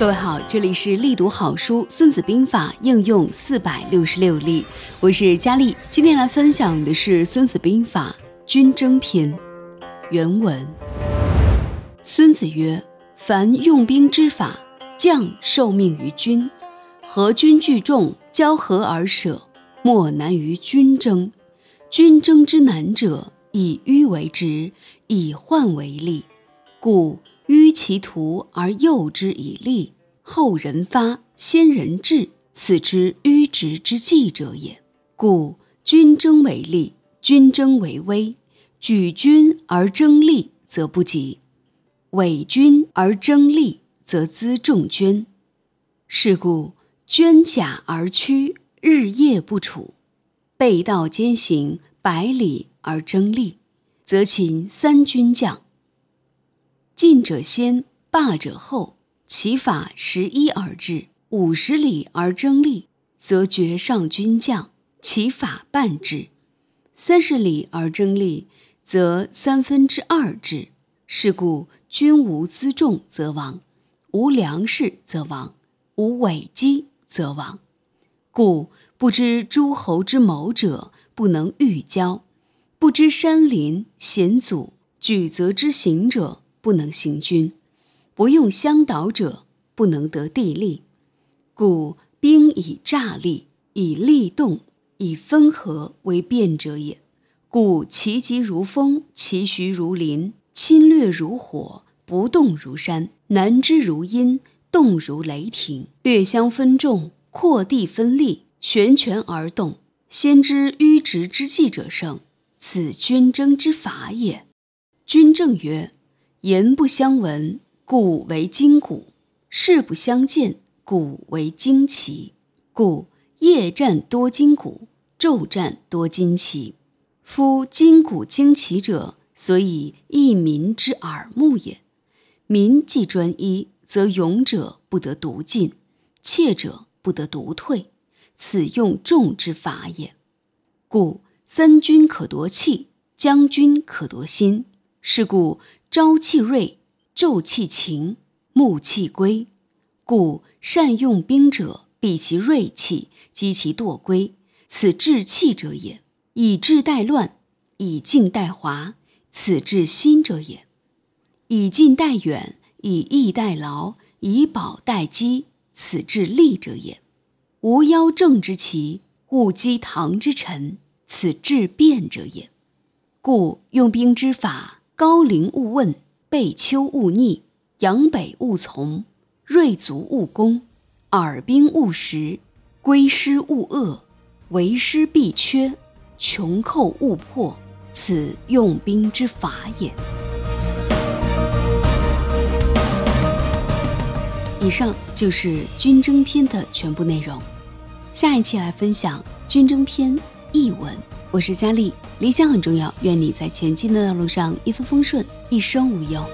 各位好，这里是力读好书《孙子兵法》应用四百六十六例，我是佳丽。今天来分享的是《孙子兵法·军争篇》原文。孙子曰：“凡用兵之法，将受命于军，合军聚众，交合而舍，莫难于军争。军争之难者，以迂为直，以患为利，故。”迂其途而诱之以利，后人发，先人至，此之迂直之计者也。故君争为利，君争为威。举军而争利，则不及；伪军而争利，则辎重捐。是故捐甲而趋，日夜不处；背道兼行，百里而争利，则擒三军将。进者先，霸者后，其法十一而治；五十里而争利，则绝上军将，其法半治；三十里而争利，则三分之二治。是故君无辎重则亡，无粮食则亡，无尾机则亡。故不知诸侯之谋者，不能御交；不知山林险阻举则之行者。不能行军，不用相导者，不能得地利。故兵以诈立，以利动，以分合为变者也。故其疾如风，其徐如林，侵略如火，不动如山，难知如阴，动如雷霆。略相分众，扩地分利，悬权而动。先知迂直之计者胜，此军争之法也。军正曰。言不相闻，故为今古；事不相见，故为惊奇。故夜战多筋骨，昼战多金旗。夫金鼓惊奇者，所以益民之耳目也。民既专一，则勇者不得独进，怯者不得独退。此用众之法也。故三军可夺气，将军可夺心。是故。朝气锐，昼气晴，暮气归。故善用兵者，避其锐气，击其惰归，此治气者也。以治待乱，以静待华，此治心者也。以近待远，以逸待劳，以保待机，此治利者也。无妖正之奇，勿击唐之臣，此治变者也。故用兵之法。高陵勿问，背丘勿逆，阳北勿从，锐卒勿攻，耳兵勿食，归师勿遏，为师必缺，穷寇勿破，此用兵之法也。以上就是军争篇的全部内容，下一期来分享军争篇译文。我是佳丽，理想很重要，愿你在前进的道路上一帆风顺，一生无忧。